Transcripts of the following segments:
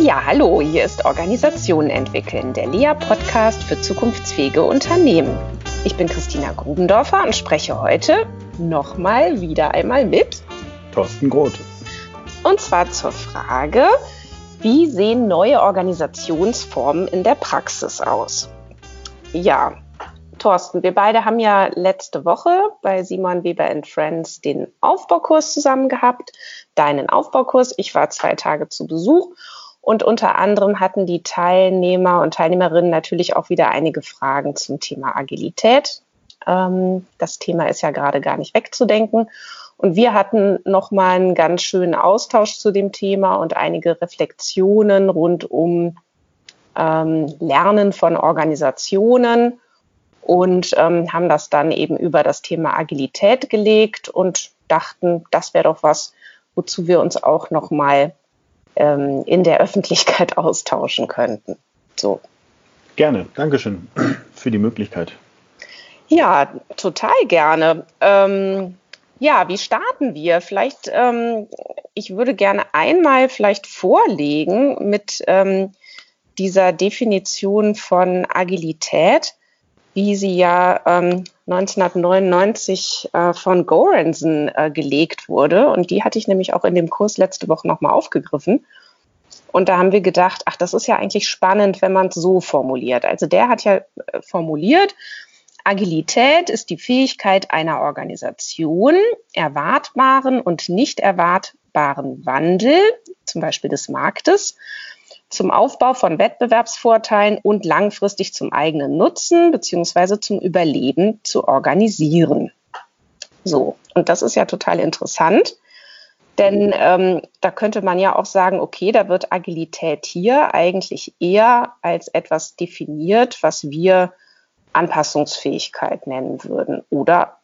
Ja, hallo, hier ist Organisationen entwickeln, der LEA-Podcast für zukunftsfähige Unternehmen. Ich bin Christina Grubendorfer und spreche heute nochmal wieder einmal mit Thorsten Groth. Und zwar zur Frage, wie sehen neue Organisationsformen in der Praxis aus? Ja, Thorsten, wir beide haben ja letzte Woche bei Simon Weber Friends den Aufbaukurs zusammen gehabt, deinen Aufbaukurs. Ich war zwei Tage zu Besuch und unter anderem hatten die Teilnehmer und Teilnehmerinnen natürlich auch wieder einige Fragen zum Thema Agilität. Ähm, das Thema ist ja gerade gar nicht wegzudenken. Und wir hatten nochmal einen ganz schönen Austausch zu dem Thema und einige Reflexionen rund um ähm, Lernen von Organisationen und ähm, haben das dann eben über das Thema Agilität gelegt und dachten, das wäre doch was, wozu wir uns auch nochmal ähm, in der Öffentlichkeit austauschen könnten. So. Gerne, Dankeschön für die Möglichkeit. Ja, total gerne. Ähm, ja, wie starten wir? Vielleicht, ähm, ich würde gerne einmal vielleicht vorlegen mit ähm, dieser Definition von Agilität wie sie ja ähm, 1999 äh, von Goranson äh, gelegt wurde. Und die hatte ich nämlich auch in dem Kurs letzte Woche nochmal aufgegriffen. Und da haben wir gedacht, ach, das ist ja eigentlich spannend, wenn man es so formuliert. Also der hat ja äh, formuliert, Agilität ist die Fähigkeit einer Organisation, erwartbaren und nicht erwartbaren Wandel, zum Beispiel des Marktes, zum Aufbau von Wettbewerbsvorteilen und langfristig zum eigenen Nutzen beziehungsweise zum Überleben zu organisieren. So, und das ist ja total interessant, denn ähm, da könnte man ja auch sagen, okay, da wird Agilität hier eigentlich eher als etwas definiert, was wir Anpassungsfähigkeit nennen würden oder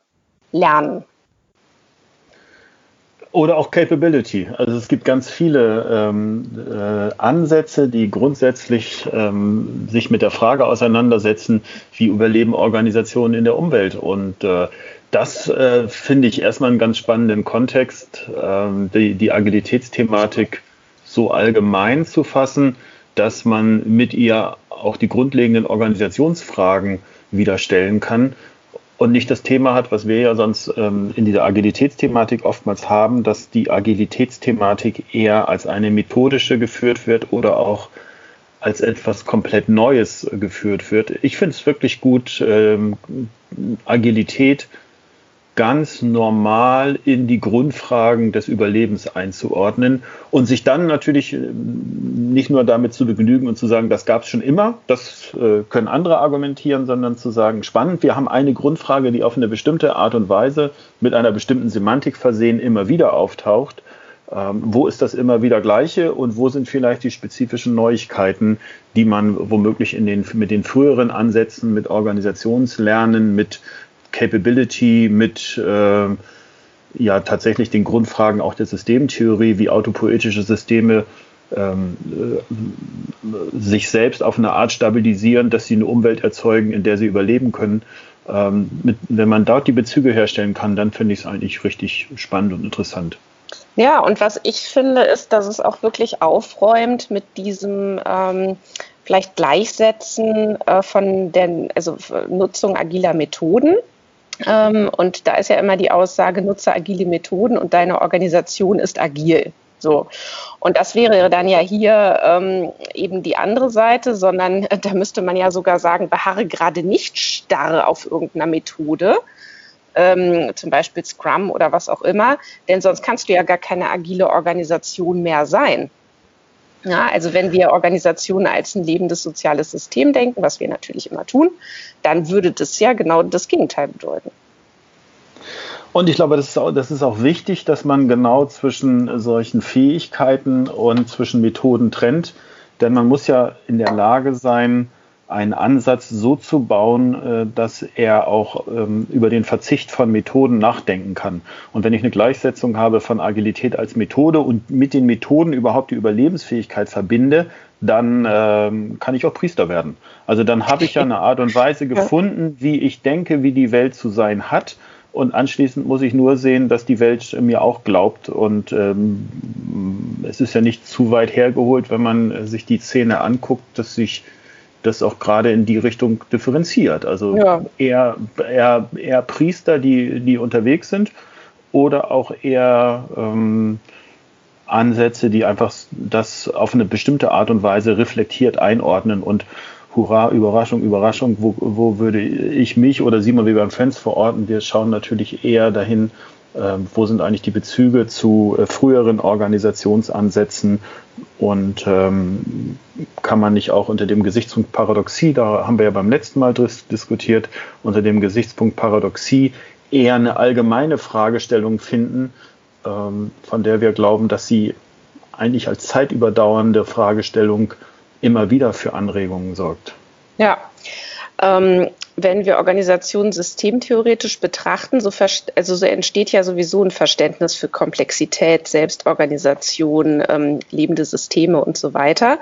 Lernen. Oder auch Capability. Also es gibt ganz viele ähm, äh, Ansätze, die grundsätzlich ähm, sich mit der Frage auseinandersetzen, wie überleben Organisationen in der Umwelt. Und äh, das äh, finde ich erstmal einen ganz spannenden Kontext, ähm, die, die Agilitätsthematik so allgemein zu fassen, dass man mit ihr auch die grundlegenden Organisationsfragen wieder stellen kann und nicht das Thema hat, was wir ja sonst ähm, in dieser Agilitätsthematik oftmals haben, dass die Agilitätsthematik eher als eine methodische geführt wird oder auch als etwas komplett Neues geführt wird. Ich finde es wirklich gut, ähm, Agilität ganz normal in die Grundfragen des Überlebens einzuordnen und sich dann natürlich äh, nicht nur damit zu begnügen und zu sagen, das gab es schon immer, das äh, können andere argumentieren, sondern zu sagen, spannend, wir haben eine Grundfrage, die auf eine bestimmte Art und Weise mit einer bestimmten Semantik versehen immer wieder auftaucht. Ähm, wo ist das immer wieder Gleiche und wo sind vielleicht die spezifischen Neuigkeiten, die man womöglich in den, mit den früheren Ansätzen, mit Organisationslernen, mit Capability, mit äh, ja tatsächlich den Grundfragen auch der Systemtheorie, wie autopoetische Systeme ähm, äh, sich selbst auf eine Art stabilisieren, dass sie eine Umwelt erzeugen, in der sie überleben können. Ähm, wenn man dort die Bezüge herstellen kann, dann finde ich es eigentlich richtig spannend und interessant. Ja, und was ich finde, ist, dass es auch wirklich aufräumt mit diesem ähm, vielleicht Gleichsetzen äh, von der also Nutzung agiler Methoden und da ist ja immer die Aussage, nutze agile Methoden und deine Organisation ist agil. So. Und das wäre dann ja hier ähm, eben die andere Seite, sondern äh, da müsste man ja sogar sagen, beharre gerade nicht starr auf irgendeiner Methode, ähm, zum Beispiel Scrum oder was auch immer, denn sonst kannst du ja gar keine agile Organisation mehr sein. Ja, also wenn wir Organisationen als ein lebendes soziales System denken, was wir natürlich immer tun, dann würde das ja genau das Gegenteil bedeuten. Und ich glaube, das ist, auch, das ist auch wichtig, dass man genau zwischen solchen Fähigkeiten und zwischen Methoden trennt. Denn man muss ja in der Lage sein, einen Ansatz so zu bauen, äh, dass er auch ähm, über den Verzicht von Methoden nachdenken kann. Und wenn ich eine Gleichsetzung habe von Agilität als Methode und mit den Methoden überhaupt die Überlebensfähigkeit verbinde, dann ähm, kann ich auch Priester werden. Also dann habe ich ja eine Art und Weise gefunden, wie ich denke, wie die Welt zu sein hat. Und anschließend muss ich nur sehen, dass die Welt mir auch glaubt und ähm, es ist ja nicht zu weit hergeholt, wenn man sich die Szene anguckt, dass sich das auch gerade in die Richtung differenziert. Also ja. eher, eher, eher Priester, die, die unterwegs sind oder auch eher ähm, Ansätze, die einfach das auf eine bestimmte Art und Weise reflektiert einordnen und Hurra, Überraschung, Überraschung, wo, wo würde ich mich oder Simon wie beim Fans verorten? Wir schauen natürlich eher dahin, äh, wo sind eigentlich die Bezüge zu äh, früheren Organisationsansätzen und ähm, kann man nicht auch unter dem Gesichtspunkt Paradoxie, da haben wir ja beim letzten Mal diskutiert, unter dem Gesichtspunkt Paradoxie eher eine allgemeine Fragestellung finden, ähm, von der wir glauben, dass sie eigentlich als zeitüberdauernde Fragestellung immer wieder für Anregungen sorgt. Ja, ähm, wenn wir Organisationen systemtheoretisch betrachten, so, also so entsteht ja sowieso ein Verständnis für Komplexität, Selbstorganisation, ähm, lebende Systeme und so weiter.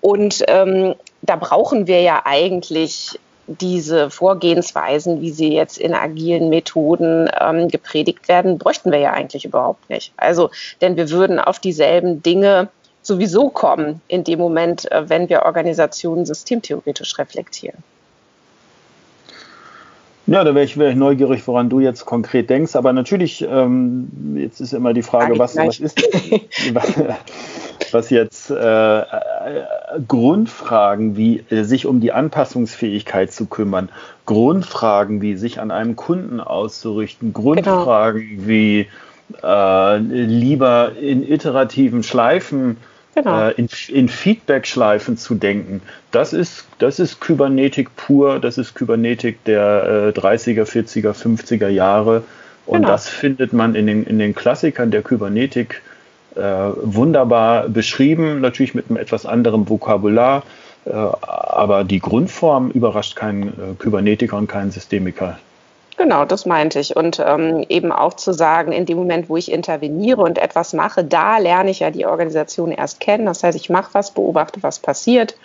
Und ähm, da brauchen wir ja eigentlich diese Vorgehensweisen, wie sie jetzt in agilen Methoden ähm, gepredigt werden, bräuchten wir ja eigentlich überhaupt nicht. Also, denn wir würden auf dieselben Dinge sowieso kommen in dem Moment, äh, wenn wir Organisationen systemtheoretisch reflektieren. Ja, da wäre ich, wär ich neugierig, woran du jetzt konkret denkst. Aber natürlich, ähm, jetzt ist immer die Frage, was, was ist was jetzt äh, äh, Grundfragen wie sich um die Anpassungsfähigkeit zu kümmern, Grundfragen wie sich an einem Kunden auszurichten, Grundfragen genau. wie äh, lieber in iterativen Schleifen genau. äh, in, in Feedback-Schleifen zu denken. Das ist, das ist Kybernetik pur, das ist Kybernetik der äh, 30er, 40er, 50er Jahre. Und genau. das findet man in den, in den Klassikern der Kybernetik äh, wunderbar beschrieben, natürlich mit einem etwas anderem Vokabular. Äh, aber die Grundform überrascht keinen äh, Kybernetiker und keinen Systemiker. Genau, das meinte ich. Und ähm, eben auch zu sagen, in dem Moment, wo ich interveniere und etwas mache, da lerne ich ja die Organisation erst kennen. Das heißt, ich mache was, beobachte, was passiert,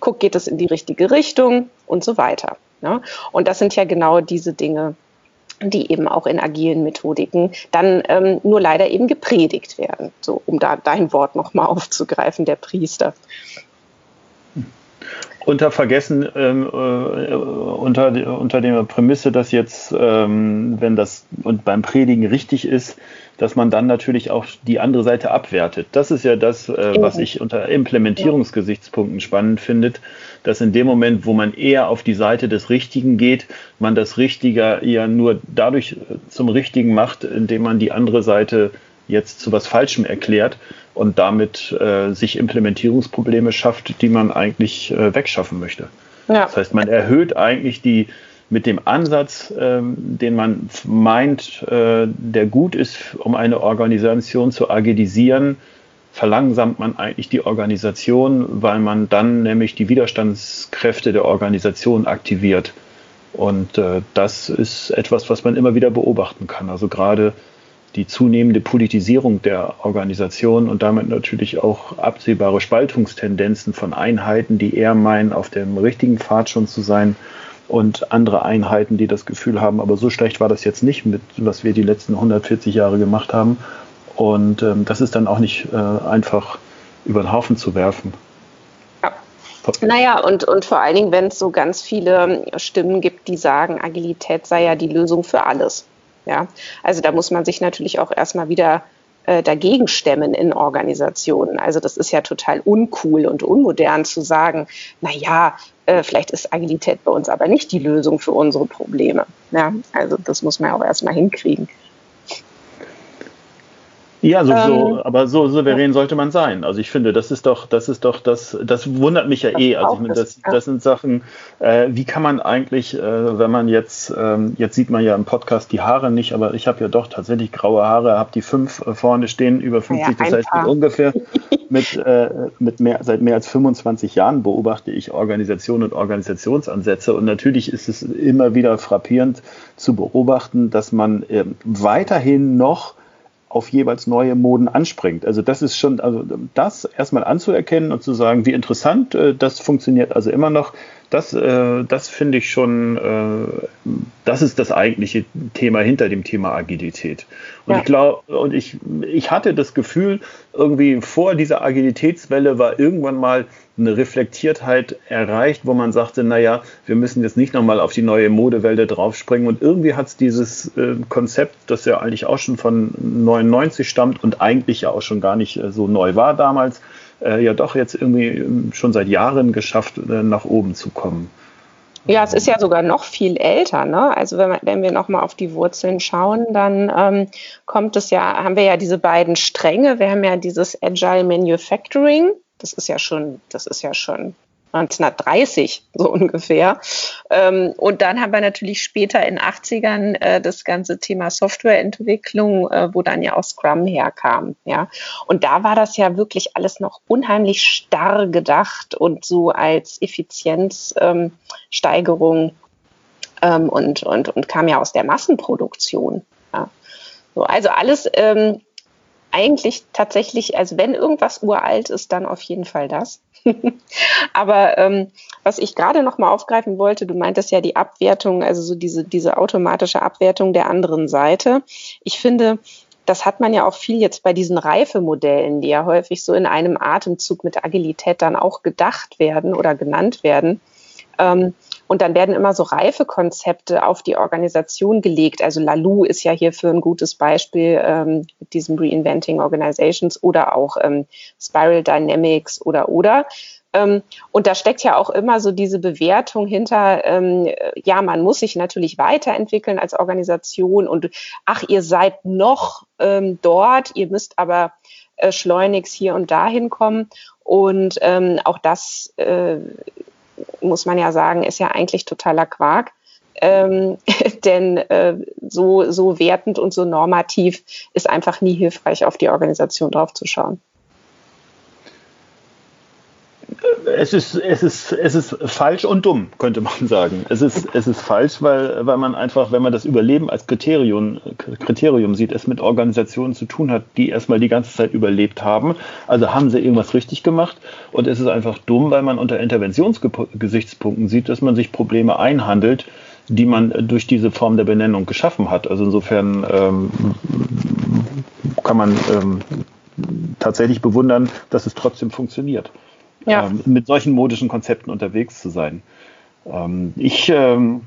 gucke, geht es in die richtige Richtung und so weiter. Ne? Und das sind ja genau diese Dinge, die eben auch in agilen Methodiken dann ähm, nur leider eben gepredigt werden. So, um da dein Wort nochmal aufzugreifen, der Priester unter Vergessen, ähm, äh, unter, unter der Prämisse, dass jetzt, ähm, wenn das und beim Predigen richtig ist, dass man dann natürlich auch die andere Seite abwertet. Das ist ja das, äh, was ich unter Implementierungsgesichtspunkten spannend finde, dass in dem Moment, wo man eher auf die Seite des Richtigen geht, man das Richtige ja nur dadurch zum Richtigen macht, indem man die andere Seite jetzt zu was Falschem erklärt und damit äh, sich Implementierungsprobleme schafft, die man eigentlich äh, wegschaffen möchte. Ja. Das heißt, man erhöht eigentlich die mit dem Ansatz, ähm, den man meint, äh, der gut ist, um eine Organisation zu agilisieren, verlangsamt man eigentlich die Organisation, weil man dann nämlich die Widerstandskräfte der Organisation aktiviert. Und äh, das ist etwas, was man immer wieder beobachten kann. Also gerade die zunehmende Politisierung der Organisation und damit natürlich auch absehbare Spaltungstendenzen von Einheiten, die eher meinen, auf dem richtigen Pfad schon zu sein und andere Einheiten, die das Gefühl haben, aber so schlecht war das jetzt nicht, mit was wir die letzten 140 Jahre gemacht haben. Und ähm, das ist dann auch nicht äh, einfach über den Haufen zu werfen. Ja. Naja, und, und vor allen Dingen, wenn es so ganz viele Stimmen gibt, die sagen, Agilität sei ja die Lösung für alles. Ja, also da muss man sich natürlich auch erstmal wieder äh, dagegen stemmen in Organisationen. Also das ist ja total uncool und unmodern zu sagen, na ja, äh, vielleicht ist Agilität bei uns aber nicht die Lösung für unsere Probleme. Ja, also das muss man ja auch erstmal hinkriegen. Ja, so, ähm, so, aber so souverän sollte man sein. Also ich finde, das ist doch, das ist doch, das, das wundert mich ja eh. Also ich meine, das, das sind Sachen, äh, wie kann man eigentlich, äh, wenn man jetzt, ähm, jetzt sieht man ja im Podcast die Haare nicht, aber ich habe ja doch tatsächlich graue Haare, habe die fünf äh, vorne stehen, über 50, ja, das heißt ungefähr mit, äh, mit mehr, seit mehr als 25 Jahren beobachte ich Organisation und Organisationsansätze und natürlich ist es immer wieder frappierend zu beobachten, dass man äh, weiterhin noch auf jeweils neue Moden anspringt. Also das ist schon, also das erstmal anzuerkennen und zu sagen, wie interessant, äh, das funktioniert also immer noch. Das, äh, das finde ich schon, äh, das ist das eigentliche Thema hinter dem Thema Agilität. Und ja. ich glaube, und ich, ich hatte das Gefühl, irgendwie vor dieser Agilitätswelle war irgendwann mal eine Reflektiertheit erreicht, wo man sagte, naja, wir müssen jetzt nicht nochmal auf die neue Modewelle draufspringen. Und irgendwie hat es dieses äh, Konzept, das ja eigentlich auch schon von 99 stammt und eigentlich ja auch schon gar nicht äh, so neu war damals, äh, ja doch jetzt irgendwie ähm, schon seit Jahren geschafft, äh, nach oben zu kommen. Ja, es ist ja sogar noch viel älter. Ne? Also wenn, wenn wir nochmal auf die Wurzeln schauen, dann ähm, kommt es ja, haben wir ja diese beiden Stränge. Wir haben ja dieses Agile Manufacturing. Das ist ja schon, das ist ja schon 1930 so ungefähr. Ähm, und dann haben wir natürlich später in 80ern äh, das ganze Thema Softwareentwicklung, äh, wo dann ja auch Scrum herkam. Ja, und da war das ja wirklich alles noch unheimlich starr gedacht und so als Effizienzsteigerung ähm, und, und, und kam ja aus der Massenproduktion. Ja. So, also alles ähm, eigentlich tatsächlich, also wenn irgendwas uralt ist, dann auf jeden Fall das. Aber ähm, was ich gerade noch mal aufgreifen wollte, du meintest ja die Abwertung, also so diese, diese automatische Abwertung der anderen Seite. Ich finde, das hat man ja auch viel jetzt bei diesen Reifemodellen, die ja häufig so in einem Atemzug mit Agilität dann auch gedacht werden oder genannt werden. Ähm, und dann werden immer so Reifekonzepte auf die Organisation gelegt. Also Lalu ist ja hierfür ein gutes Beispiel ähm, mit diesem Reinventing Organizations oder auch ähm, Spiral Dynamics oder oder. Ähm, und da steckt ja auch immer so diese Bewertung hinter, ähm, ja, man muss sich natürlich weiterentwickeln als Organisation und ach, ihr seid noch ähm, dort, ihr müsst aber äh, schleunigst hier und dahin kommen. Und ähm, auch das äh, muss man ja sagen, ist ja eigentlich totaler Quark. Ähm, denn äh, so, so wertend und so normativ ist einfach nie hilfreich, auf die Organisation draufzuschauen es ist, es ist, es ist falsch und dumm, könnte man sagen. Es ist, es ist falsch, weil, weil man einfach, wenn man das Überleben als Kriterium, Kriterium sieht, es mit Organisationen zu tun hat, die erstmal die ganze Zeit überlebt haben. Also haben sie irgendwas richtig gemacht. Und es ist einfach dumm, weil man unter Interventionsgesichtspunkten sieht, dass man sich Probleme einhandelt, die man durch diese Form der Benennung geschaffen hat. Also insofern ähm, kann man ähm, tatsächlich bewundern, dass es trotzdem funktioniert ja. ähm, mit solchen modischen Konzepten unterwegs zu sein. Ähm, ich ähm,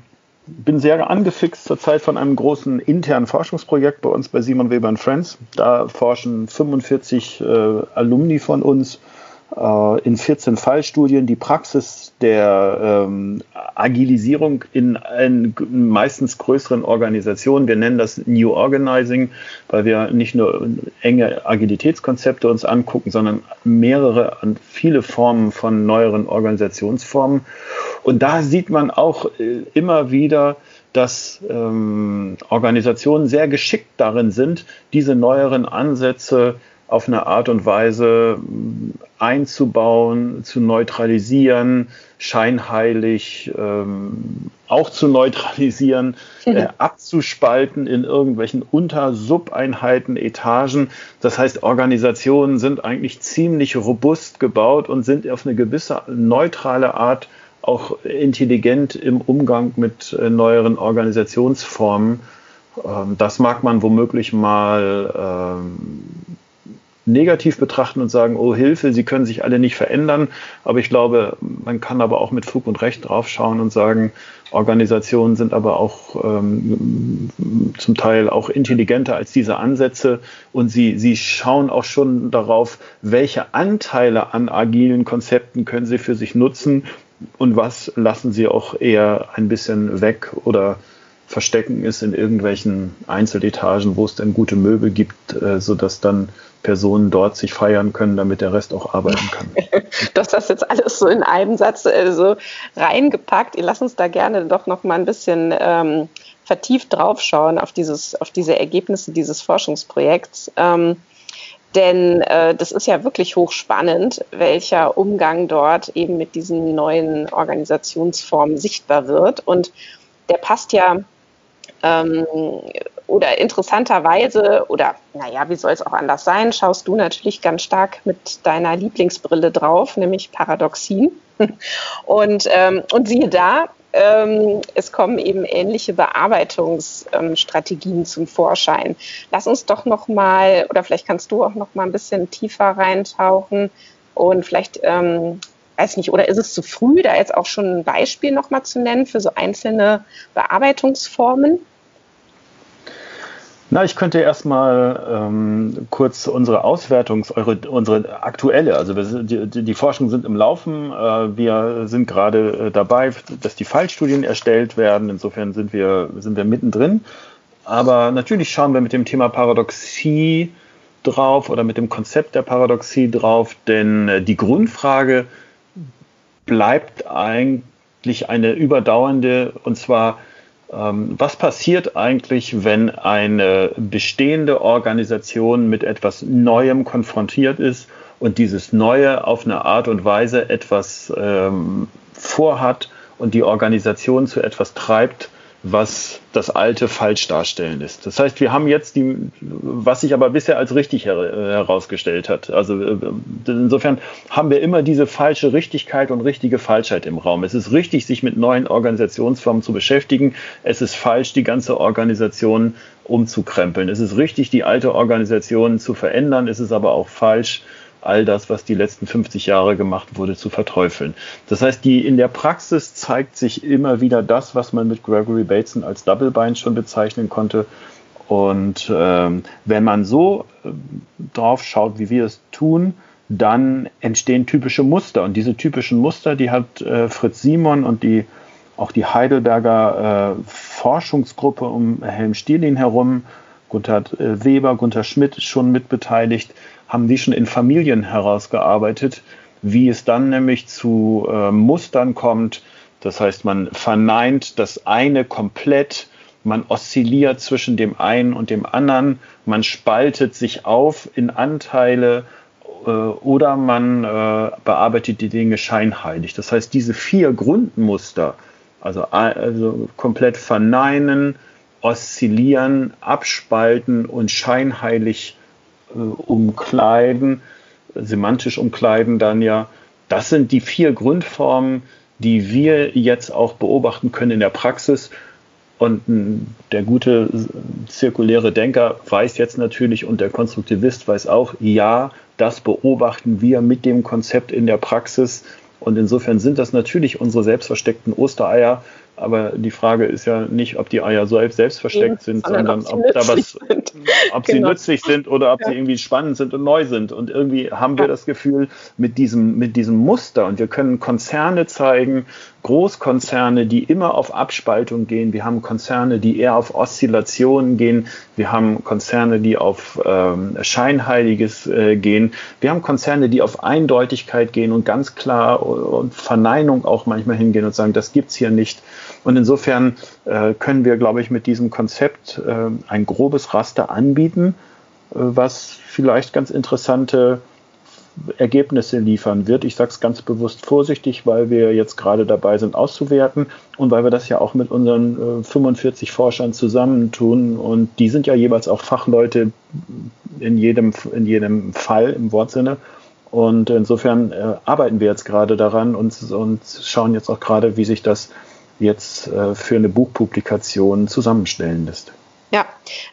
bin sehr angefixt zurzeit von einem großen internen Forschungsprojekt bei uns bei Simon Weber Friends. Da forschen 45 äh, Alumni von uns in 14 Fallstudien die Praxis der ähm, Agilisierung in, in, meistens größeren Organisationen. Wir nennen das New Organizing, weil wir nicht nur enge Agilitätskonzepte uns angucken, sondern mehrere, viele Formen von neueren Organisationsformen. Und da sieht man auch äh, immer wieder, dass ähm, Organisationen sehr geschickt darin sind, diese neueren Ansätze auf eine Art und Weise einzubauen, zu neutralisieren, scheinheilig ähm, auch zu neutralisieren, äh, abzuspalten in irgendwelchen Unter-Subeinheiten, Etagen. Das heißt, Organisationen sind eigentlich ziemlich robust gebaut und sind auf eine gewisse neutrale Art auch intelligent im Umgang mit äh, neueren Organisationsformen. Ähm, das mag man womöglich mal ähm, negativ betrachten und sagen, oh Hilfe, sie können sich alle nicht verändern. Aber ich glaube, man kann aber auch mit Fug und Recht draufschauen und sagen, Organisationen sind aber auch ähm, zum Teil auch intelligenter als diese Ansätze und sie, sie schauen auch schon darauf, welche Anteile an agilen Konzepten können sie für sich nutzen und was lassen sie auch eher ein bisschen weg oder verstecken ist in irgendwelchen Einzeletagen, wo es dann gute Möbel gibt, äh, sodass dann Personen dort sich feiern können, damit der Rest auch arbeiten kann. du hast das jetzt alles so in einem Satz äh, so reingepackt. Ihr lasst uns da gerne doch noch mal ein bisschen ähm, vertieft draufschauen auf, dieses, auf diese Ergebnisse dieses Forschungsprojekts. Ähm, denn äh, das ist ja wirklich hochspannend, welcher Umgang dort eben mit diesen neuen Organisationsformen sichtbar wird. Und der passt ja ähm, oder interessanterweise, oder naja, wie soll es auch anders sein, schaust du natürlich ganz stark mit deiner Lieblingsbrille drauf, nämlich Paradoxien. Und, ähm, und siehe da, ähm, es kommen eben ähnliche Bearbeitungsstrategien ähm, zum Vorschein. Lass uns doch noch mal, oder vielleicht kannst du auch noch mal ein bisschen tiefer reintauchen und vielleicht, ähm, weiß nicht, oder ist es zu früh, da jetzt auch schon ein Beispiel noch mal zu nennen für so einzelne Bearbeitungsformen? Na, ich könnte erstmal ähm, kurz unsere Auswertungs-, eure, unsere aktuelle, also wir, die, die Forschungen sind im Laufen, äh, wir sind gerade äh, dabei, dass die Fallstudien erstellt werden, insofern sind wir, sind wir mittendrin. Aber natürlich schauen wir mit dem Thema Paradoxie drauf oder mit dem Konzept der Paradoxie drauf, denn äh, die Grundfrage bleibt eigentlich eine überdauernde, und zwar, was passiert eigentlich, wenn eine bestehende Organisation mit etwas Neuem konfrontiert ist und dieses Neue auf eine Art und Weise etwas ähm, vorhat und die Organisation zu etwas treibt, was das alte falsch darstellen ist. Das heißt, wir haben jetzt die, was sich aber bisher als richtig her herausgestellt hat. Also äh, insofern haben wir immer diese falsche Richtigkeit und richtige Falschheit im Raum. Es ist richtig, sich mit neuen Organisationsformen zu beschäftigen. Es ist falsch, die ganze Organisation umzukrempeln. Es ist richtig, die alte Organisation zu verändern. Es ist aber auch falsch, all das, was die letzten 50 Jahre gemacht wurde, zu verteufeln. Das heißt, die, in der Praxis zeigt sich immer wieder das, was man mit Gregory Bateson als Double Bind schon bezeichnen konnte. Und ähm, wenn man so äh, drauf schaut, wie wir es tun, dann entstehen typische Muster. Und diese typischen Muster, die hat äh, Fritz Simon und die, auch die Heidelberger äh, Forschungsgruppe um Helm Stierlin herum, Gunther äh, Weber, Gunther Schmidt schon mitbeteiligt, haben die schon in Familien herausgearbeitet, wie es dann nämlich zu äh, Mustern kommt. Das heißt, man verneint das eine komplett, man oszilliert zwischen dem einen und dem anderen, man spaltet sich auf in Anteile äh, oder man äh, bearbeitet die Dinge scheinheilig. Das heißt, diese vier Grundmuster, also, also komplett verneinen, oszillieren, abspalten und scheinheilig umkleiden, semantisch umkleiden dann ja. Das sind die vier Grundformen, die wir jetzt auch beobachten können in der Praxis. Und der gute zirkuläre Denker weiß jetzt natürlich und der Konstruktivist weiß auch, ja, das beobachten wir mit dem Konzept in der Praxis. Und insofern sind das natürlich unsere selbstversteckten Ostereier, aber die Frage ist ja nicht, ob die Eier selbst, selbst versteckt sind, sondern, sondern ob, da was, ob genau. sie nützlich sind oder ob ja. sie irgendwie spannend sind und neu sind. Und irgendwie haben wir das Gefühl, mit diesem, mit diesem Muster, und wir können Konzerne zeigen, Großkonzerne, die immer auf Abspaltung gehen. Wir haben Konzerne, die eher auf Oszillationen gehen. Wir haben Konzerne, die auf ähm, Scheinheiliges äh, gehen. Wir haben Konzerne, die auf Eindeutigkeit gehen und ganz klar und Verneinung auch manchmal hingehen und sagen, das gibt's hier nicht. Und insofern äh, können wir, glaube ich, mit diesem Konzept äh, ein grobes Raster anbieten, äh, was vielleicht ganz interessante Ergebnisse liefern wird. Ich sage es ganz bewusst vorsichtig, weil wir jetzt gerade dabei sind auszuwerten und weil wir das ja auch mit unseren äh, 45 Forschern zusammentun. Und die sind ja jeweils auch Fachleute in jedem, in jedem Fall im Wortsinne. Und insofern äh, arbeiten wir jetzt gerade daran und, und schauen jetzt auch gerade, wie sich das jetzt äh, für eine Buchpublikation zusammenstellen lässt. Ja,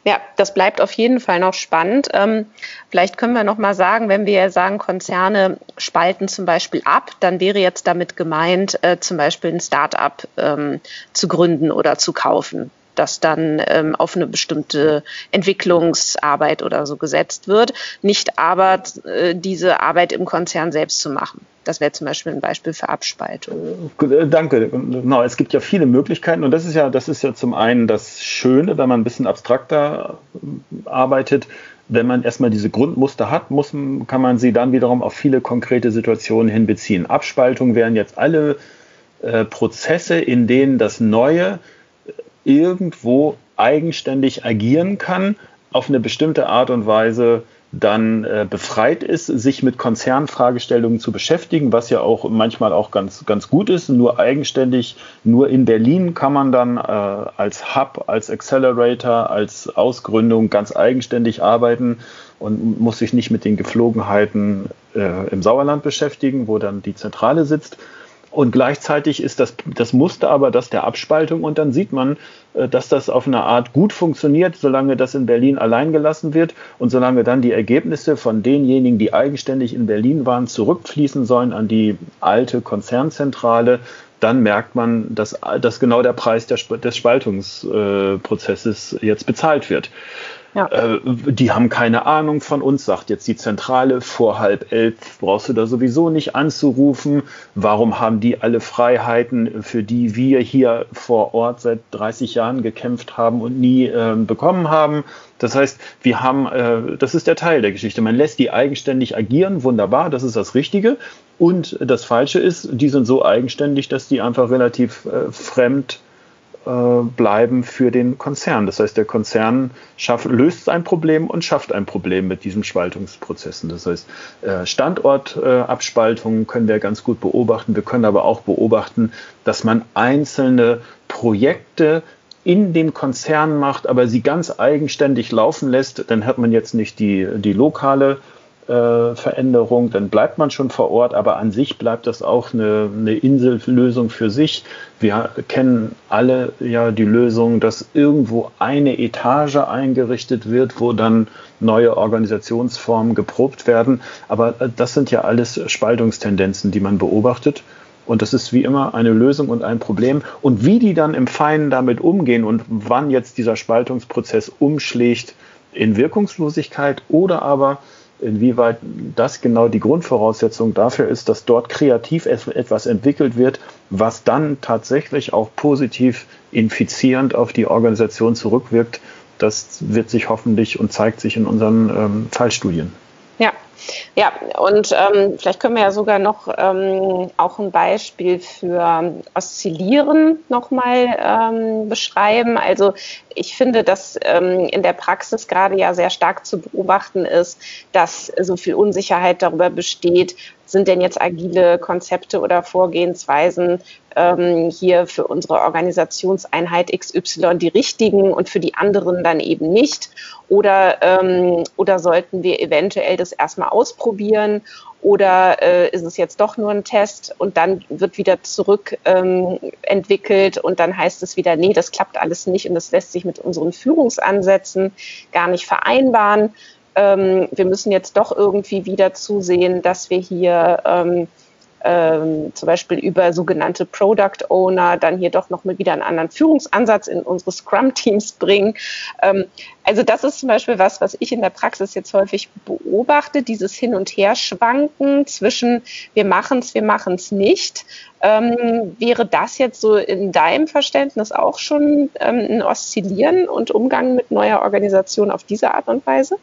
ja, das bleibt auf jeden Fall noch spannend. Ähm, vielleicht können wir noch mal sagen, wenn wir sagen, Konzerne spalten zum Beispiel ab, dann wäre jetzt damit gemeint, äh, zum Beispiel ein Start-up ähm, zu gründen oder zu kaufen das dann ähm, auf eine bestimmte Entwicklungsarbeit oder so gesetzt wird, nicht aber äh, diese Arbeit im Konzern selbst zu machen. Das wäre zum Beispiel ein Beispiel für Abspaltung. Äh, danke. Genau, es gibt ja viele Möglichkeiten und das ist ja, das ist ja zum einen das Schöne, wenn man ein bisschen abstrakter äh, arbeitet. Wenn man erstmal diese Grundmuster hat, muss, kann man sie dann wiederum auf viele konkrete Situationen hinbeziehen. Abspaltung wären jetzt alle äh, Prozesse, in denen das Neue irgendwo eigenständig agieren kann, auf eine bestimmte Art und Weise dann äh, befreit ist, sich mit Konzernfragestellungen zu beschäftigen, was ja auch manchmal auch ganz, ganz gut ist. Nur eigenständig, nur in Berlin kann man dann äh, als Hub, als Accelerator, als Ausgründung ganz eigenständig arbeiten und muss sich nicht mit den Geflogenheiten äh, im Sauerland beschäftigen, wo dann die Zentrale sitzt. Und gleichzeitig ist das, das Muster aber das der Abspaltung und dann sieht man, äh, dass das auf eine Art gut funktioniert, solange das in Berlin allein gelassen wird und solange dann die Ergebnisse von denjenigen, die eigenständig in Berlin waren, zurückfließen sollen an die alte Konzernzentrale, dann merkt man, dass, dass genau der Preis der, des Spaltungsprozesses jetzt bezahlt wird. Ja. Äh, die haben keine Ahnung von uns, sagt jetzt die Zentrale, vor halb elf brauchst du da sowieso nicht anzurufen. Warum haben die alle Freiheiten, für die wir hier vor Ort seit 30 Jahren gekämpft haben und nie äh, bekommen haben? Das heißt, wir haben, äh, das ist der Teil der Geschichte. Man lässt die eigenständig agieren, wunderbar, das ist das Richtige. Und das Falsche ist, die sind so eigenständig, dass die einfach relativ äh, fremd äh, bleiben für den Konzern. Das heißt, der Konzern schafft, löst ein Problem und schafft ein Problem mit diesen Spaltungsprozessen. Das heißt, äh, Standortabspaltungen können wir ganz gut beobachten. Wir können aber auch beobachten, dass man einzelne Projekte in dem Konzern macht, aber sie ganz eigenständig laufen lässt, dann hat man jetzt nicht die, die lokale äh, Veränderung, dann bleibt man schon vor Ort, aber an sich bleibt das auch eine, eine Insellösung für sich. Wir kennen alle ja die Lösung, dass irgendwo eine Etage eingerichtet wird, wo dann neue Organisationsformen geprobt werden. Aber äh, das sind ja alles Spaltungstendenzen, die man beobachtet. Und das ist wie immer eine Lösung und ein Problem. Und wie die dann im Feinen damit umgehen und wann jetzt dieser Spaltungsprozess umschlägt in Wirkungslosigkeit oder aber inwieweit das genau die Grundvoraussetzung dafür ist, dass dort kreativ etwas entwickelt wird, was dann tatsächlich auch positiv infizierend auf die Organisation zurückwirkt. Das wird sich hoffentlich und zeigt sich in unseren ähm, Fallstudien. Ja, ja, und ähm, vielleicht können wir ja sogar noch ähm, auch ein Beispiel für Oszillieren nochmal ähm, beschreiben. Also ich finde, dass ähm, in der Praxis gerade ja sehr stark zu beobachten ist, dass so viel Unsicherheit darüber besteht, sind denn jetzt agile Konzepte oder Vorgehensweisen ähm, hier für unsere Organisationseinheit XY die richtigen und für die anderen dann eben nicht? Oder, ähm, oder sollten wir eventuell das erstmal ausprobieren oder äh, ist es jetzt doch nur ein Test und dann wird wieder zurück ähm, und dann heißt es wieder, nee, das klappt alles nicht und das lässt sich mit unseren Führungsansätzen gar nicht vereinbaren. Ähm, wir müssen jetzt doch irgendwie wieder zusehen, dass wir hier ähm, ähm, zum Beispiel über sogenannte Product Owner dann hier doch noch mal wieder einen anderen Führungsansatz in unsere Scrum-Teams bringen. Ähm, also das ist zum Beispiel was, was ich in der Praxis jetzt häufig beobachte, dieses Hin- und Herschwanken zwischen wir machen es, wir machen es nicht. Ähm, wäre das jetzt so in deinem Verständnis auch schon ähm, ein Oszillieren und Umgang mit neuer Organisation auf diese Art und Weise?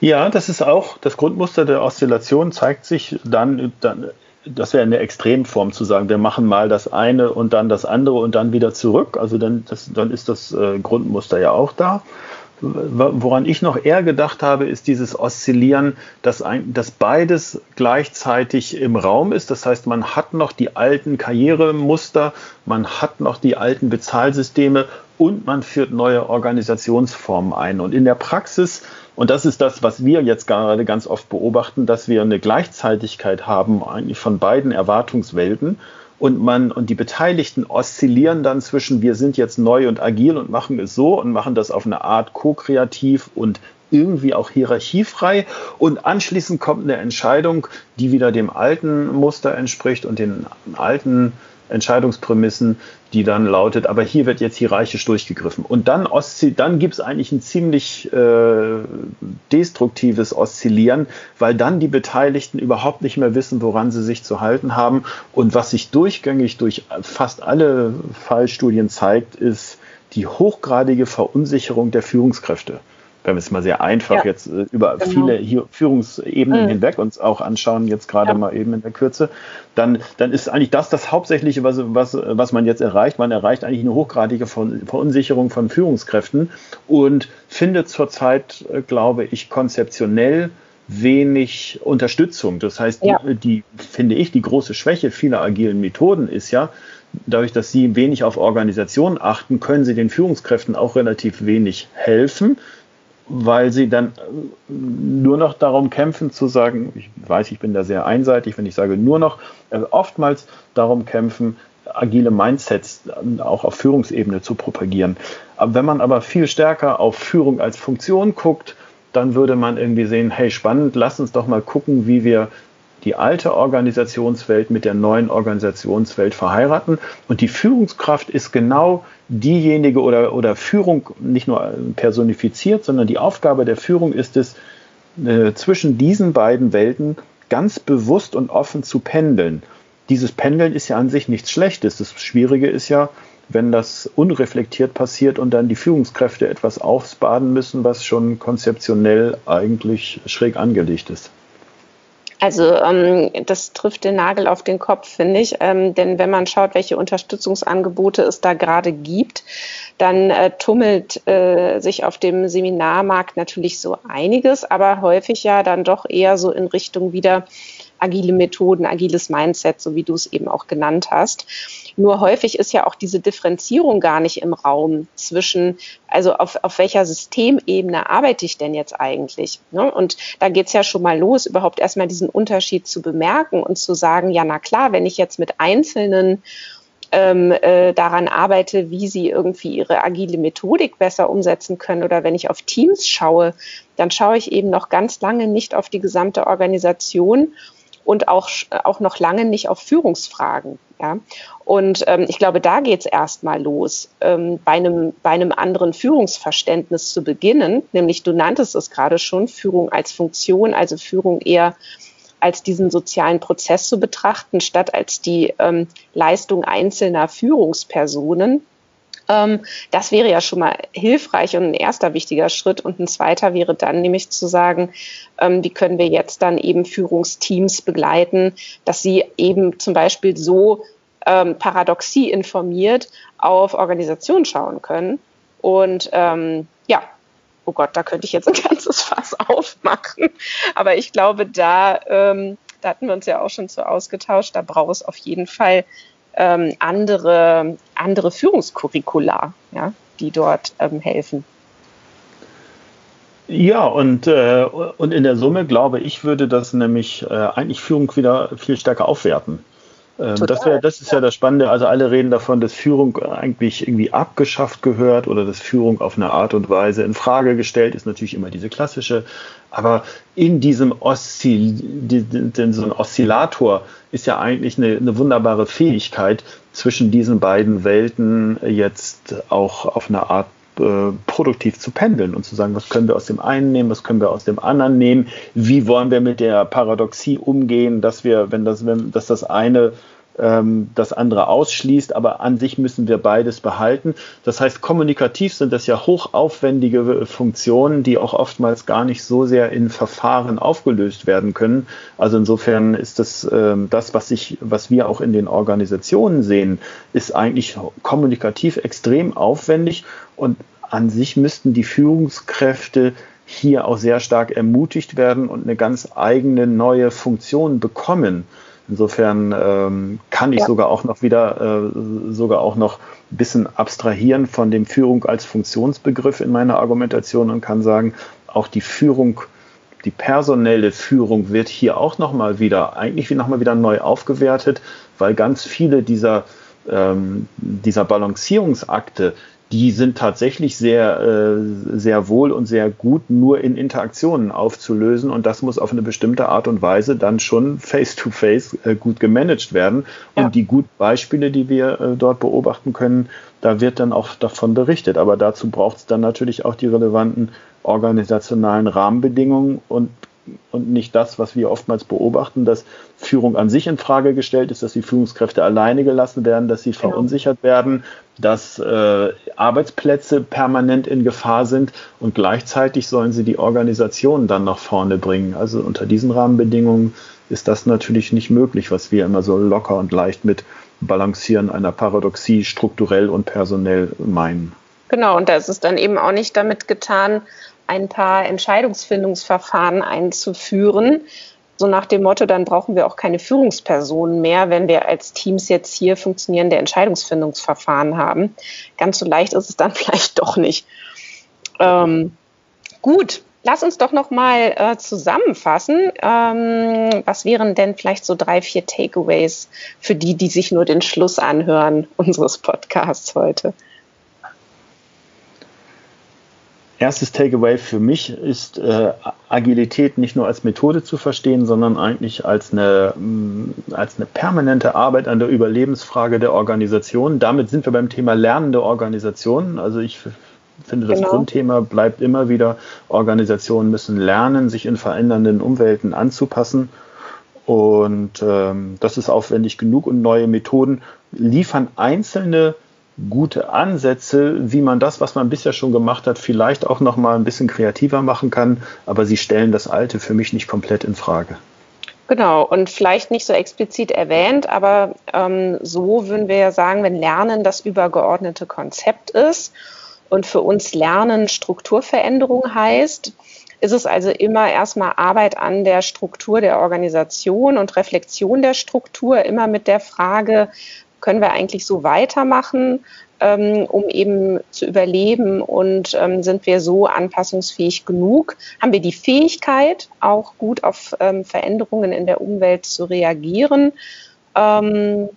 Ja, das ist auch das Grundmuster der Oszillation zeigt sich dann, dann das wäre eine Extremform zu sagen, wir machen mal das eine und dann das andere und dann wieder zurück. Also dann, das, dann ist das äh, Grundmuster ja auch da. Woran ich noch eher gedacht habe, ist dieses Oszillieren, dass, ein, dass beides gleichzeitig im Raum ist. Das heißt, man hat noch die alten Karrieremuster, man hat noch die alten Bezahlsysteme und man führt neue Organisationsformen ein. Und in der Praxis und das ist das, was wir jetzt gerade ganz oft beobachten, dass wir eine Gleichzeitigkeit haben eigentlich von beiden Erwartungswelten und man und die Beteiligten oszillieren dann zwischen wir sind jetzt neu und agil und machen es so und machen das auf eine Art ko-kreativ und irgendwie auch hierarchiefrei und anschließend kommt eine Entscheidung, die wieder dem alten Muster entspricht und den alten Entscheidungsprämissen, die dann lautet, aber hier wird jetzt hierarchisch durchgegriffen. Und dann, dann gibt es eigentlich ein ziemlich äh, destruktives Oszillieren, weil dann die Beteiligten überhaupt nicht mehr wissen, woran sie sich zu halten haben. Und was sich durchgängig durch fast alle Fallstudien zeigt, ist die hochgradige Verunsicherung der Führungskräfte wenn wir es mal sehr einfach ja. jetzt äh, über genau. viele Führungsebenen mhm. hinweg uns auch anschauen, jetzt gerade ja. mal eben in der Kürze, dann, dann ist eigentlich das das Hauptsächliche, was, was, was man jetzt erreicht. Man erreicht eigentlich eine hochgradige Verunsicherung von Führungskräften und findet zurzeit, äh, glaube ich, konzeptionell wenig Unterstützung. Das heißt, ja. die, die, finde ich, die große Schwäche vieler agilen Methoden ist ja, dadurch, dass sie wenig auf Organisation achten, können sie den Führungskräften auch relativ wenig helfen weil sie dann äh, nur noch darum kämpfen zu sagen, ich weiß, ich bin da sehr einseitig, wenn ich sage nur noch, äh, oftmals darum kämpfen, agile Mindsets auch auf Führungsebene zu propagieren. Wenn man aber viel stärker auf Führung als Funktion guckt, dann würde man irgendwie sehen, hey, spannend, lass uns doch mal gucken, wie wir die alte Organisationswelt mit der neuen Organisationswelt verheiraten. Und die Führungskraft ist genau diejenige oder, oder Führung nicht nur personifiziert, sondern die Aufgabe der Führung ist es, äh, zwischen diesen beiden Welten ganz bewusst und offen zu pendeln. Dieses Pendeln ist ja an sich nichts Schlechtes. Das Schwierige ist ja, wenn das unreflektiert passiert und dann die Führungskräfte etwas ausbaden müssen, was schon konzeptionell eigentlich schräg angelegt ist. Also ähm, das trifft den Nagel auf den Kopf, finde ich. Ähm, denn wenn man schaut, welche Unterstützungsangebote es da gerade gibt, dann äh, tummelt äh, sich auf dem Seminarmarkt natürlich so einiges, aber häufig ja dann doch eher so in Richtung wieder agile Methoden, agiles Mindset, so wie du es eben auch genannt hast. Nur häufig ist ja auch diese Differenzierung gar nicht im Raum zwischen, also auf, auf welcher Systemebene arbeite ich denn jetzt eigentlich? Ne? Und da geht's ja schon mal los, überhaupt erstmal diesen Unterschied zu bemerken und zu sagen, ja, na klar, wenn ich jetzt mit einzelnen ähm, äh, daran arbeite, wie sie irgendwie ihre agile Methodik besser umsetzen können oder wenn ich auf Teams schaue, dann schaue ich eben noch ganz lange nicht auf die gesamte Organisation und auch, auch noch lange nicht auf Führungsfragen. Ja? Und ähm, ich glaube, da geht es erstmal los, ähm, bei, einem, bei einem anderen Führungsverständnis zu beginnen, nämlich du nanntest es gerade schon, Führung als Funktion, also Führung eher als diesen sozialen Prozess zu betrachten, statt als die ähm, Leistung einzelner Führungspersonen. Ähm, das wäre ja schon mal hilfreich und ein erster wichtiger Schritt. Und ein zweiter wäre dann nämlich zu sagen, ähm, wie können wir jetzt dann eben Führungsteams begleiten, dass sie eben zum Beispiel so ähm, paradoxie informiert auf Organisationen schauen können. Und ähm, ja, oh Gott, da könnte ich jetzt ein ganzes Fass aufmachen. Aber ich glaube, da, ähm, da hatten wir uns ja auch schon so ausgetauscht, da braucht es auf jeden Fall ähm, andere, andere Führungskurricula, ja, die dort ähm, helfen. Ja, und, äh, und in der Summe glaube ich, würde das nämlich äh, eigentlich Führung wieder viel stärker aufwerten. Ähm, das, wär, das ist ja. ja das Spannende. Also alle reden davon, dass Führung eigentlich irgendwie abgeschafft gehört oder dass Führung auf eine Art und Weise in Frage gestellt ist. Natürlich immer diese klassische. Aber in diesem Oszil die, so ein Oszillator ist ja eigentlich eine, eine wunderbare Fähigkeit, zwischen diesen beiden Welten jetzt auch auf eine Art äh, produktiv zu pendeln und zu sagen, was können wir aus dem einen nehmen, was können wir aus dem anderen nehmen, wie wollen wir mit der Paradoxie umgehen, dass wir, wenn das, wenn, dass das eine ähm, das andere ausschließt, aber an sich müssen wir beides behalten. Das heißt, kommunikativ sind das ja hochaufwendige Funktionen, die auch oftmals gar nicht so sehr in Verfahren aufgelöst werden können. Also insofern ist das, ähm, das, was ich, was wir auch in den Organisationen sehen, ist eigentlich kommunikativ extrem aufwendig und an sich müssten die Führungskräfte hier auch sehr stark ermutigt werden und eine ganz eigene neue Funktion bekommen. Insofern ähm, kann ich ja. sogar auch noch wieder äh, sogar auch noch ein bisschen abstrahieren von dem Führung als Funktionsbegriff in meiner Argumentation und kann sagen, auch die Führung, die personelle Führung wird hier auch nochmal wieder, eigentlich nochmal wieder neu aufgewertet, weil ganz viele dieser, ähm, dieser Balancierungsakte, die sind tatsächlich sehr, äh, sehr wohl und sehr gut nur in Interaktionen aufzulösen und das muss auf eine bestimmte Art und Weise dann schon face-to-face -face, äh, gut gemanagt werden. Ja. Und die guten Beispiele, die wir äh, dort beobachten können, da wird dann auch davon berichtet. Aber dazu braucht es dann natürlich auch die relevanten organisationalen Rahmenbedingungen und und nicht das, was wir oftmals beobachten, dass Führung an sich in Frage gestellt ist, dass die Führungskräfte alleine gelassen werden, dass sie genau. verunsichert werden, dass äh, Arbeitsplätze permanent in Gefahr sind und gleichzeitig sollen sie die Organisation dann nach vorne bringen. Also unter diesen Rahmenbedingungen ist das natürlich nicht möglich, was wir immer so locker und leicht mit Balancieren einer Paradoxie strukturell und personell meinen. Genau, und da ist es dann eben auch nicht damit getan, ein paar Entscheidungsfindungsverfahren einzuführen. So nach dem Motto, dann brauchen wir auch keine Führungspersonen mehr, wenn wir als Teams jetzt hier funktionierende Entscheidungsfindungsverfahren haben. Ganz so leicht ist es dann vielleicht doch nicht. Ähm, Gut, lass uns doch noch mal äh, zusammenfassen. Ähm, was wären denn vielleicht so drei, vier Takeaways für die, die sich nur den Schluss anhören unseres Podcasts heute? Erstes Takeaway für mich ist äh, Agilität nicht nur als Methode zu verstehen, sondern eigentlich als eine, mm, als eine permanente Arbeit an der Überlebensfrage der Organisation. Damit sind wir beim Thema lernende Organisationen. Also ich finde, das genau. Grundthema bleibt immer wieder, Organisationen müssen lernen, sich in verändernden Umwelten anzupassen. Und ähm, das ist aufwendig genug und neue Methoden liefern einzelne gute Ansätze, wie man das, was man bisher schon gemacht hat, vielleicht auch noch mal ein bisschen kreativer machen kann, aber sie stellen das Alte für mich nicht komplett in Frage. Genau, und vielleicht nicht so explizit erwähnt, aber ähm, so würden wir ja sagen, wenn Lernen das übergeordnete Konzept ist und für uns Lernen Strukturveränderung heißt, ist es also immer erstmal Arbeit an der Struktur der Organisation und Reflexion der Struktur, immer mit der Frage, können wir eigentlich so weitermachen, ähm, um eben zu überleben und ähm, sind wir so anpassungsfähig genug? Haben wir die Fähigkeit, auch gut auf ähm, Veränderungen in der Umwelt zu reagieren? Ähm,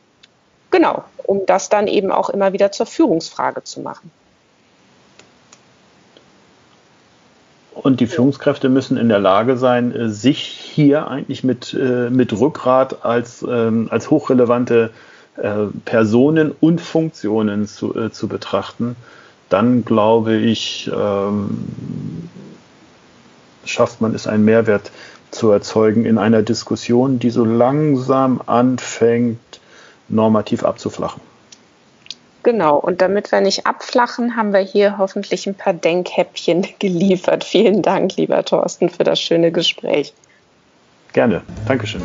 genau, um das dann eben auch immer wieder zur Führungsfrage zu machen. Und die Führungskräfte müssen in der Lage sein, äh, sich hier eigentlich mit, äh, mit Rückgrat als, ähm, als hochrelevante äh, Personen und Funktionen zu, äh, zu betrachten, dann glaube ich, ähm, schafft man es, einen Mehrwert zu erzeugen in einer Diskussion, die so langsam anfängt, normativ abzuflachen. Genau, und damit wir nicht abflachen, haben wir hier hoffentlich ein paar Denkhäppchen geliefert. Vielen Dank, lieber Thorsten, für das schöne Gespräch. Gerne, Dankeschön.